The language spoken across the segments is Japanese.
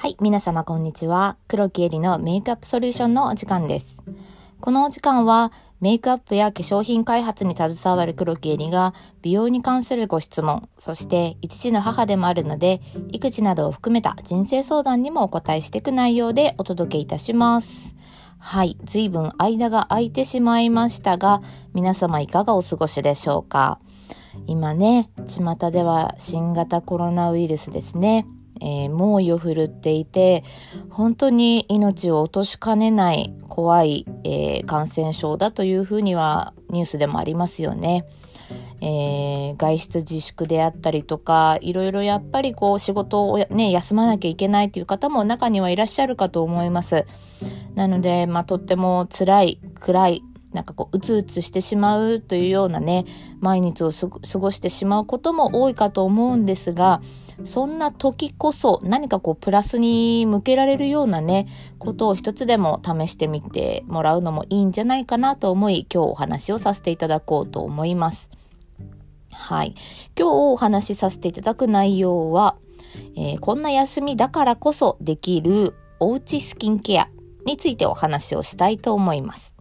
はい、皆様こんにちは。黒木エリのメイクアップソリューションのお時間です。このお時間は、メイクアップや化粧品開発に携わる黒木エリが、美容に関するご質問、そして一児の母でもあるので、育児などを含めた人生相談にもお答えしていく内容でお届けいたします。はい、随分間が空いてしまいましたが、皆様いかがお過ごしでしょうか今ね、巷では新型コロナウイルスですね。えー、猛威を振るっていて本当に命を落としかねない怖い、えー、感染症だというふうにはニュースでもありますよね。えー、外出自粛であったりとかいろいろやっぱりこう仕事をね休まなきゃいけないという方も中にはいらっしゃるかと思います。なので、まあ、とっても辛い暗いなんかこううつうつしてしまうというようなね毎日を過ごしてしまうことも多いかと思うんですがそんな時こそ何かこうプラスに向けられるようなね、ことを一つでも試してみてもらうのもいいんじゃないかなと思い、今日お話をさせていただこうと思います。はい。今日お話しさせていただく内容は、えー、こんな休みだからこそできるおうちスキンケアについてお話をしたいと思います。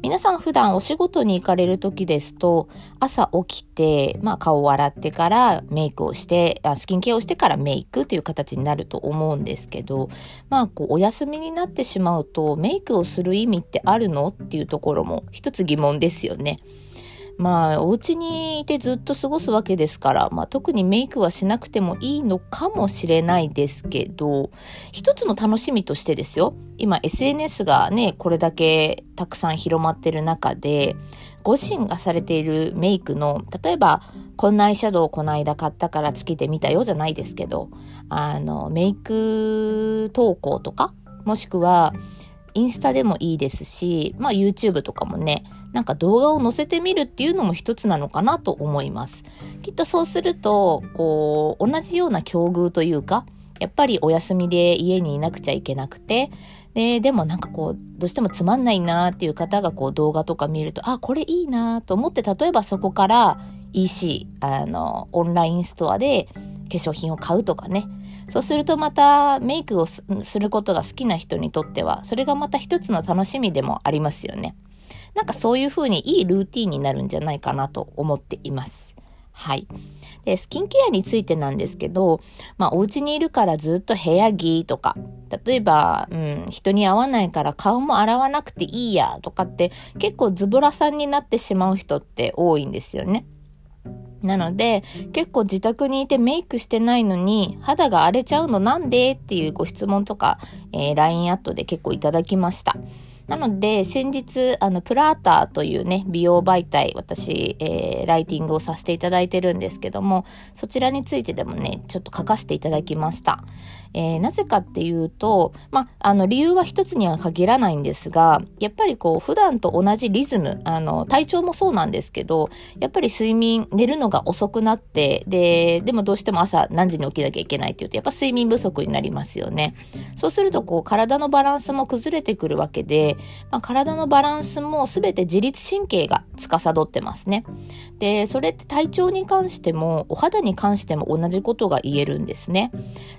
皆さん普段お仕事に行かれる時ですと、朝起きて、まあ顔を洗ってからメイクをして、スキンケアをしてからメイクという形になると思うんですけど、まあこうお休みになってしまうとメイクをする意味ってあるの？っていうところも一つ疑問ですよね。まあ、お家にいてずっと過ごすわけですから、まあ、特にメイクはしなくてもいいのかもしれないですけど、一つの楽しみとしてですよ。今 SNS がね、これだけたくさん広まってる中で、ご自身がされているメイクの、例えば、こんなアイシャドウをこの間買ったからつけてみたよじゃないですけど、あの、メイク投稿とか、もしくは、インスタでもいいですし、まあ YouTube とかもね、なんか動画を載せてみるっていうのも一つなのかなと思います。きっとそうすると、こう、同じような境遇というか、やっぱりお休みで家にいなくちゃいけなくて、で、でもなんかこう、どうしてもつまんないなっていう方がこう動画とか見ると、あ、これいいなと思って、例えばそこから EC、あの、オンラインストアで化粧品を買うとかね、そうするとまたメイクをすることが好きな人にとっては、それがまた一つの楽しみでもありますよね。なんかそういう風にいいルーティンになるんじゃないかなと思っています。はい。で、スキンケアについてなんですけど、まあ、お家にいるからずっと部屋着とか、例えば、うん、人に会わないから顔も洗わなくていいやとかって結構ズボラさんになってしまう人って多いんですよね。なので、結構自宅にいてメイクしてないのに、肌が荒れちゃうのなんでっていうご質問とか、えー、LINE アットで結構いただきました。なので、先日、あの、プラーターというね、美容媒体、私、えー、ライティングをさせていただいてるんですけども、そちらについてでもね、ちょっと書かせていただきました。えー、なぜかっていうと、まあ、の、理由は一つには限らないんですが、やっぱりこう、普段と同じリズム、あの、体調もそうなんですけど、やっぱり睡眠、寝るのが遅くなって、で、でもどうしても朝何時に起きなきゃいけないっていうと、やっぱ睡眠不足になりますよね。そうすると、こう、体のバランスも崩れてくるわけで、まあ、体のバランスも全て自律神経が司ってますね。で、それって体調に関しても、お肌に関しても同じことが言えるんですね。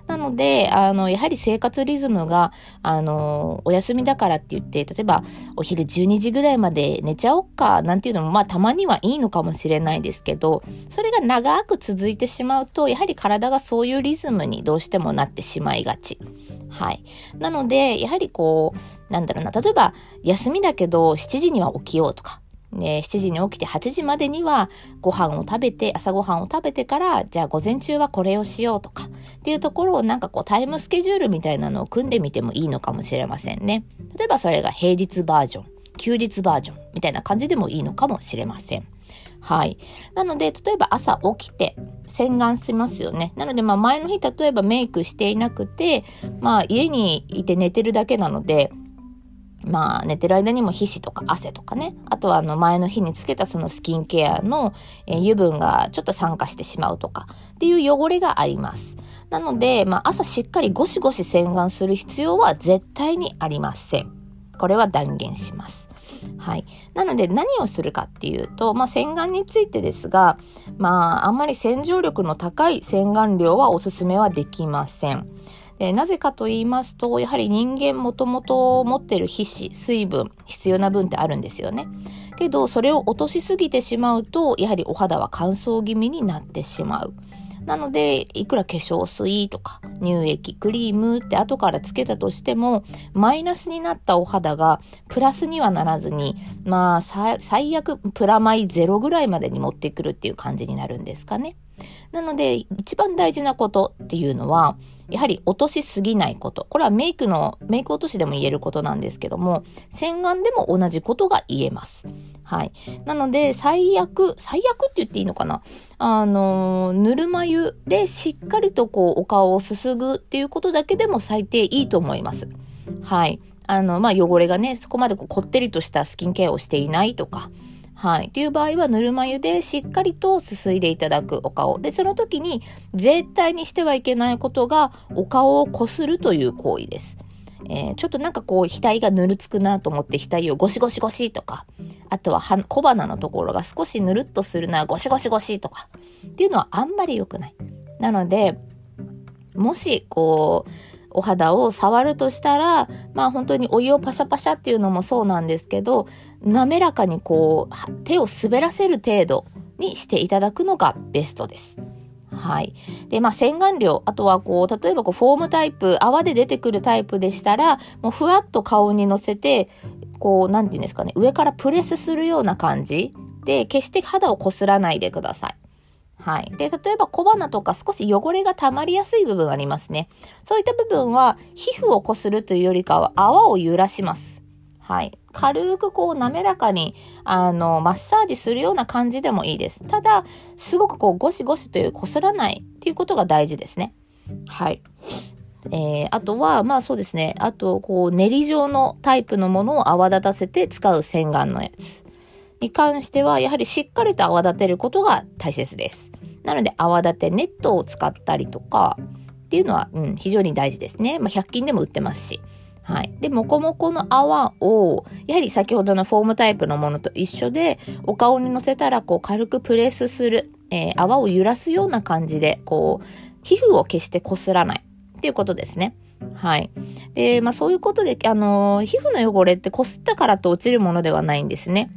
なので、あの、やはり生活リズムが、あの、お休みだからって言って、例えば、お昼12時ぐらいまで寝ちゃおっか、なんていうのも、まあ、たまにはいいのかもしれないですけど、それが長く続いてしまうと、やはり体がそういうリズムにどうしてもなってしまいがち。はい。なので、やはりこう、なんだろうな、例えば、休みだけど7時には起きようとか、ね、7時に起きて8時までにはご飯を食べて、朝ご飯を食べてから、じゃあ午前中はこれをしようとか、っていうところをなんかこうタイムスケジュールみたいなのを組んでみてもいいのかもしれませんね。例えばそれが平日バージョン、休日バージョンみたいな感じでもいいのかもしれません。はい。なので、例えば朝起きて洗顔しますよね。なので、まあ前の日、例えばメイクしていなくて、まあ家にいて寝てるだけなので、まあ寝てる間にも皮脂とか汗とかね、あとはあの前の日につけたそのスキンケアの、油分がちょっと酸化してしまうとかっていう汚れがあります。なので、まあ朝しっかりゴシゴシ洗顔する必要は絶対にありません。これは断言します。はい。なので何をするかっていうと、まあ、洗顔についてですが、まあ、あんまり洗浄力の高い洗顔料はおすすめはできません。でなぜかと言いますと、やはり人間もともと持ってる皮脂、水分、必要な分ってあるんですよね。けど、それを落としすぎてしまうと、やはりお肌は乾燥気味になってしまう。なので、いくら化粧水とか乳液、クリームって後からつけたとしても、マイナスになったお肌がプラスにはならずに、まあ、最悪プラマイゼロぐらいまでに持ってくるっていう感じになるんですかね。なので、一番大事なことっていうのは、やはり落としすぎないこと。これはメイクの、メイク落としでも言えることなんですけども、洗顔でも同じことが言えます。はい。なので、最悪、最悪って言っていいのかな？あの、ぬるま湯でしっかりとこう、お顔をすすぐっていうことだけでも最低いいと思います。はい。あの、まあ、汚れがね、そこまでこうこってりとしたスキンケアをしていないとか、はい。っていう場合は、ぬるま湯でしっかりとすすいでいただくお顔。で、その時に絶対にしてはいけないことが、お顔をこするという行為です。えー、ちょっとなんかこう、額がぬるつくなと思って、額をゴシゴシゴシとか、あとは小鼻のところが少しぬるっとするな、ゴシゴシゴシとか、っていうのはあんまり良くない。なので、もし、こう、お肌を触るとしたら、まあ本当にお湯をパシャパシャっていうのもそうなんですけど、滑らかにこう、手を滑らせる程度にしていただくのがベストです。はい。で、まあ、洗顔料、あとはこう、例えばこう、フォームタイプ、泡で出てくるタイプでしたら、もうふわっと顔にのせて、こう、なんていうんですかね、上からプレスするような感じで、決して肌をこすらないでください。はい。で、例えば小鼻とか少し汚れが溜まりやすい部分ありますね。そういった部分は皮膚をこするというよりかは泡を揺らします。はい。軽くこう滑らかに、あの、マッサージするような感じでもいいです。ただ、すごくこうゴシゴシというこすらないっていうことが大事ですね。はい。えー、あとは、まあそうですね。あと、こう、練り状のタイプのものを泡立たせて使う洗顔のやつ。に関しては、やはりしっかりと泡立てることが大切です。なので、泡立てネットを使ったりとか、っていうのは、うん、非常に大事ですね。まあ、100均でも売ってますし。はい。で、もこもこの泡を、やはり先ほどのフォームタイプのものと一緒で、お顔にのせたら、こう、軽くプレスする、えー、泡を揺らすような感じで、こう、皮膚を決してこすらない。っていうことですね。はい。で、まあそういうことで、あのー、皮膚の汚れってこすったからと落ちるものではないんですね。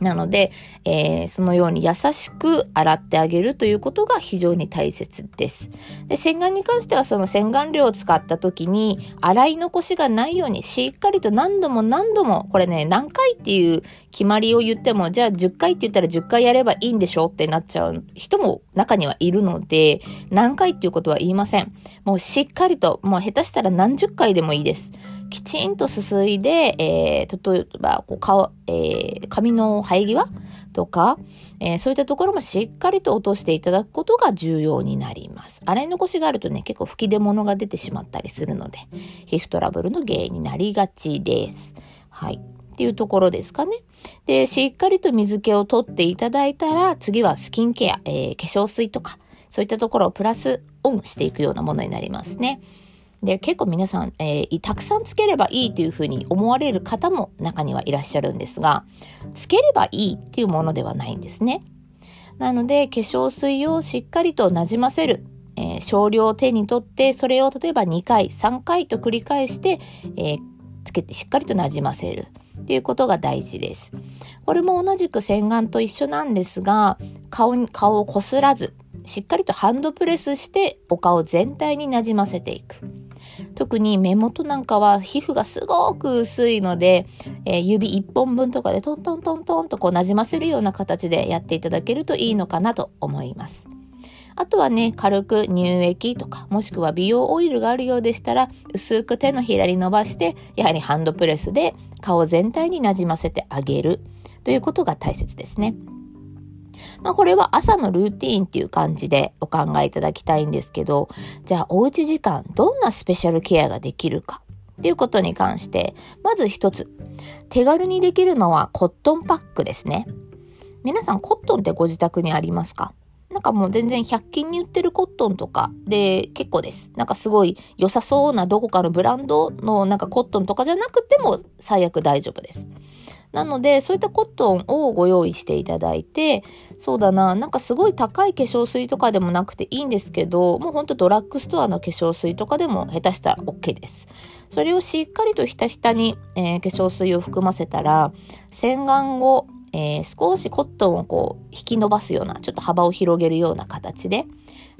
なので、えー、そのように優しく洗ってあげるということが非常に大切です。で洗顔に関してはその洗顔料を使った時に洗い残しがないようにしっかりと何度も何度も、これね、何回っていう決まりを言っても、じゃあ10回って言ったら10回やればいいんでしょってなっちゃう人も中にはいるので、何回っていうことは言いません。もうしっかりと、もう下手したら何十回でもいいです。きちんとすすいで、えー、例えば、こう、顔、えー、髪の生え際とか、えー、そういったところもしっかりと落としていただくことが重要になります。洗い残しがあるとね、結構吹き出物が出てしまったりするので、皮膚トラブルの原因になりがちです。はい。っていうところですかね。で、しっかりと水気を取っていただいたら、次はスキンケア、えー、化粧水とか、そういったところをプラスオンしていくようなものになりますね。で、結構皆さん、えー、たくさんつければいいというふうに思われる方も中にはいらっしゃるんですが、つければいいっていうものではないんですね。なので、化粧水をしっかりとなじませる。えー、少量を手に取って、それを例えば2回、3回と繰り返して、えー、つけてしっかりとなじませる。っていうことが大事です。これも同じく洗顔と一緒なんですが、顔に、顔をこすらず、しっかりとハンドプレスしてお顔全体になじませていく。特に目元なんかは皮膚がすごく薄いので、えー、指1本分とかでトントントントンとこうなじませるような形でやっていただけるといいのかなと思います。あとはね、軽く乳液とか、もしくは美容オイルがあるようでしたら、薄く手のひらに伸ばして、やはりハンドプレスで顔全体になじませてあげるということが大切ですね。まあ、これは朝のルーティーンっていう感じでお考えいただきたいんですけど、じゃあおうち時間どんなスペシャルケアができるかっていうことに関して、まず一つ、手軽にできるのはコットンパックですね。皆さんコットンってご自宅にありますか？なんかもう全然100均に売ってるコットンとかで結構です。なんかすごい良さそうなどこかのブランドのなんかコットンとかじゃなくても最悪大丈夫です。なので、そういったコットンをご用意していただいて、そうだな、なんかすごい高い化粧水とかでもなくていいんですけど、もうほんとドラッグストアの化粧水とかでも下手したら OK です。それをしっかりとひたひたに、えー、化粧水を含ませたら、洗顔後、えー、少しコットンをこう引き伸ばすような、ちょっと幅を広げるような形で、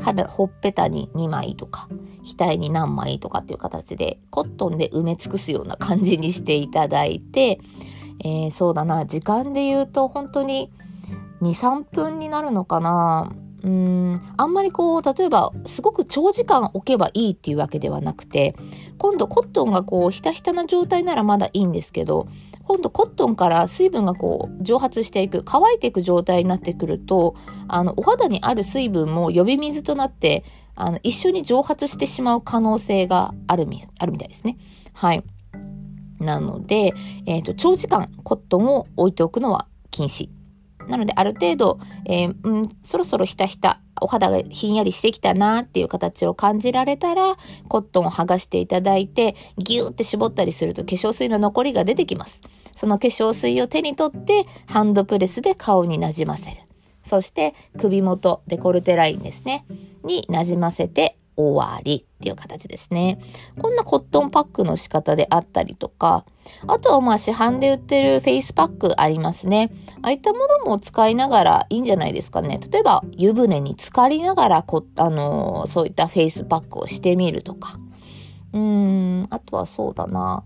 肌、ほっぺたに2枚とか、額に何枚とかっていう形で、コットンで埋め尽くすような感じにしていただいて、えー、そうだな、時間で言うと本当に2、3分になるのかな。うん、あんまりこう、例えば、すごく長時間置けばいいっていうわけではなくて、今度コットンがこう、ひたひたな状態ならまだいいんですけど、今度コットンから水分がこう、蒸発していく、乾いていく状態になってくると、あの、お肌にある水分も呼び水となって、あの、一緒に蒸発してしまう可能性があるみ、あるみたいですね。はい。なので、えっ、ー、と、長時間コットンを置いておくのは禁止。なので、ある程度、えー、うん、そろそろひたひた、お肌がひんやりしてきたなっていう形を感じられたら、コットンを剥がしていただいて、ギューって絞ったりすると化粧水の残りが出てきます。その化粧水を手に取って、ハンドプレスで顔になじませる。そして、首元、デコルテラインですね。になじませて終わりっていう形ですね。こんなコットンパックの仕方であったりとか、あとはまあ市販で売ってるフェイスパックありますね。ああいったものも使いながらいいんじゃないですかね。例えば湯船に浸かりながらこ、あのー、そういったフェイスパックをしてみるとか。うーん、あとはそうだな。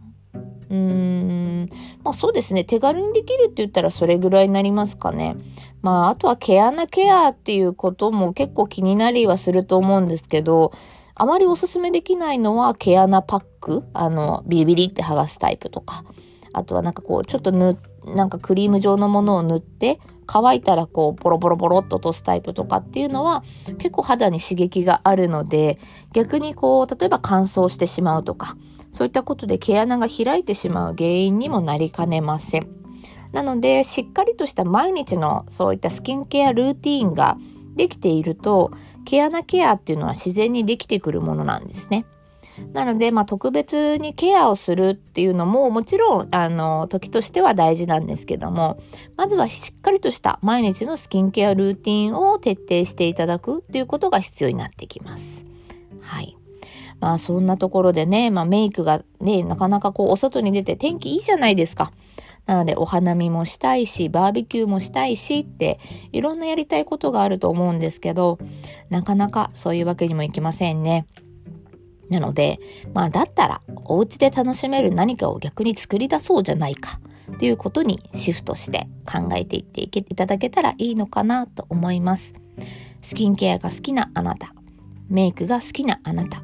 うーん、まあそうですね。手軽にできるって言ったらそれぐらいになりますかね。まあ、あとは毛穴ケアっていうことも結構気になりはすると思うん。ですけど、あまりおすすめできないのは毛穴パックあの、ビリビリって剥がすタイプとか。あとはなん。かこう、ちょっと塗、なん。かクリーム状のものを塗って、乾いたらこう、ボロボロボロっと落とすタイプとかっていうのは、結構肌に刺激があるので、逆にこう、例えば乾燥してしまうとか、そういったことで毛穴が開いてしまう原因にもなりかねません。なので、しっかりとした毎日のそういったスキンケアルーティーンができていると、毛穴ケアっていうのは自然にできてくるものなんですね。なので、まあ、特別にケアをするっていうのも、もちろん、あの、時としては大事なんですけども、まずはしっかりとした毎日のスキンケアルーティンを徹底していただくっていうことが必要になってきます。はい。まあ、そんなところでね、まあ、メイクがね、なかなかこう、お外に出て天気いいじゃないですか。なのでお花見もしたいし、バーベキューもしたいしって、いろんなやりたいことがあると思うんですけど、なかなかそういうわけにもいきませんね。なので、まあだったら、お家で楽しめる何かを逆に作り出そうじゃないかっていうことにシフトして考えていっていけいただけたらいいのかなと思います。スキンケアが好きなあなた、メイクが好きなあなた、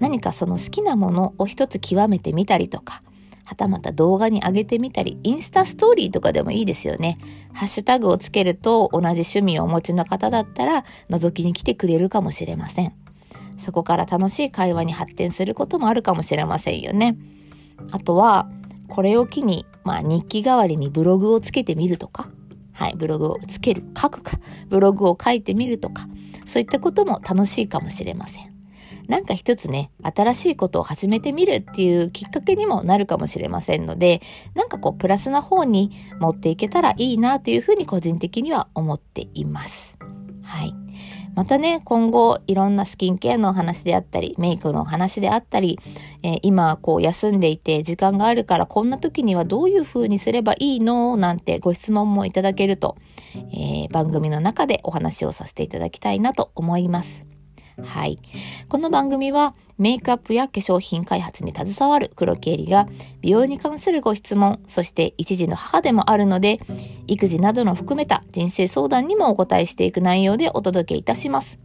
何かその好きなものを一つ極めてみたりとか、はたまた動画に上げてみたり、インスタストーリーとかでもいいですよね。ハッシュタグをつけると同じ趣味をお持ちの方だったら覗きに来てくれるかもしれません。そこから楽しい会話に発展することもあるかもしれませんよね。あとは、これを機に、まあ日記代わりにブログをつけてみるとか、はい、ブログをつける、書くか、ブログを書いてみるとか、そういったことも楽しいかもしれません。なんか一つね、新しいことを始めてみるっていうきっかけにもなるかもしれませんので、なんかこう、プラスな方に持っていけたらいいなというふうに個人的には思っています。はい。またね、今後いろんなスキンケアのお話であったり、メイクのお話であったり、えー、今こう休んでいて時間があるからこんな時にはどういう風にすればいいのなんてご質問もいただけると、えー、番組の中でお話をさせていただきたいなと思います。はい。この番組はメイクアップや化粧品開発に携わる黒木エリが美容に関するご質問、そして一児の母でもあるので、育児などの含めた人生相談にもお答えしていく内容でお届けいたします。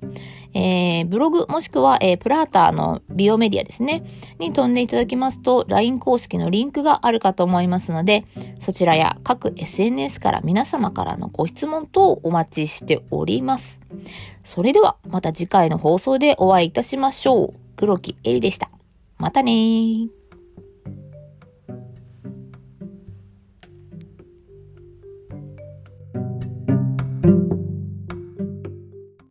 えー、ブログもしくは、えー、プラーターの美容メディアですね、に飛んでいただきますと、LINE 公式のリンクがあるかと思いますので、そちらや各 SNS から皆様からのご質問等お待ちしております。それではまた次回の放送でお会いいたしましょう。黒木えりでした。またねー。